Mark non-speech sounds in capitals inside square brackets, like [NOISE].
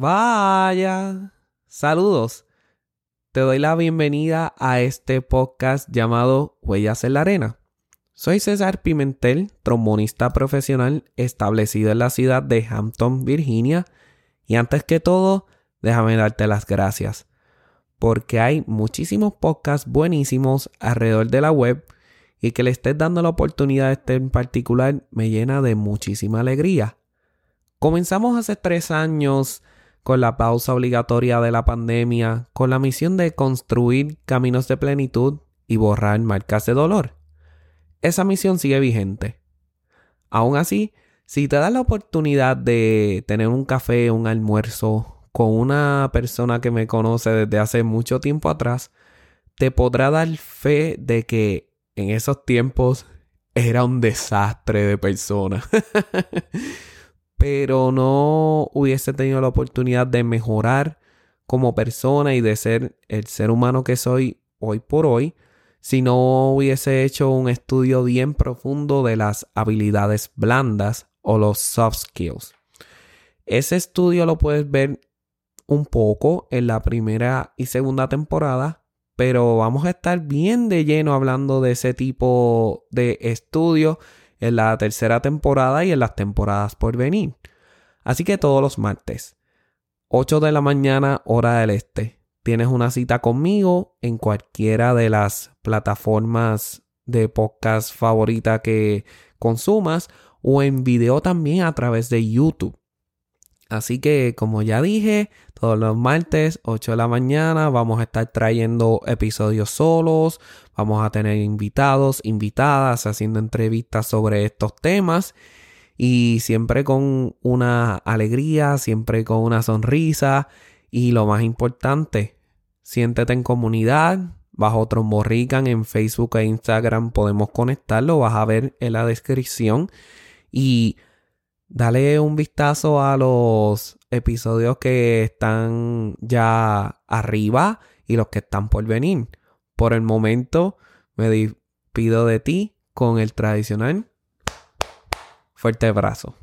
Vaya. Saludos. Te doy la bienvenida a este podcast llamado Huellas en la Arena. Soy César Pimentel, trombonista profesional establecido en la ciudad de Hampton, Virginia. Y antes que todo, déjame darte las gracias. Porque hay muchísimos podcasts buenísimos alrededor de la web y que le estés dando la oportunidad a este en particular me llena de muchísima alegría. Comenzamos hace tres años con la pausa obligatoria de la pandemia, con la misión de construir caminos de plenitud y borrar marcas de dolor. Esa misión sigue vigente. Aún así, si te das la oportunidad de tener un café, un almuerzo con una persona que me conoce desde hace mucho tiempo atrás, te podrá dar fe de que en esos tiempos era un desastre de persona. [LAUGHS] pero no hubiese tenido la oportunidad de mejorar como persona y de ser el ser humano que soy hoy por hoy si no hubiese hecho un estudio bien profundo de las habilidades blandas o los soft skills. Ese estudio lo puedes ver un poco en la primera y segunda temporada, pero vamos a estar bien de lleno hablando de ese tipo de estudio en la tercera temporada y en las temporadas por venir. Así que todos los martes, 8 de la mañana hora del este, tienes una cita conmigo en cualquiera de las plataformas de podcast favorita que consumas o en video también a través de YouTube. Así que, como ya dije, todos los martes, 8 de la mañana, vamos a estar trayendo episodios solos, vamos a tener invitados, invitadas, haciendo entrevistas sobre estos temas. Y siempre con una alegría, siempre con una sonrisa. Y lo más importante, siéntete en comunidad. Bajo Tromborican en Facebook e Instagram podemos conectarlo, vas a ver en la descripción. Y dale un vistazo a los episodios que están ya arriba y los que están por venir. Por el momento me despido de ti con el tradicional fuerte abrazo.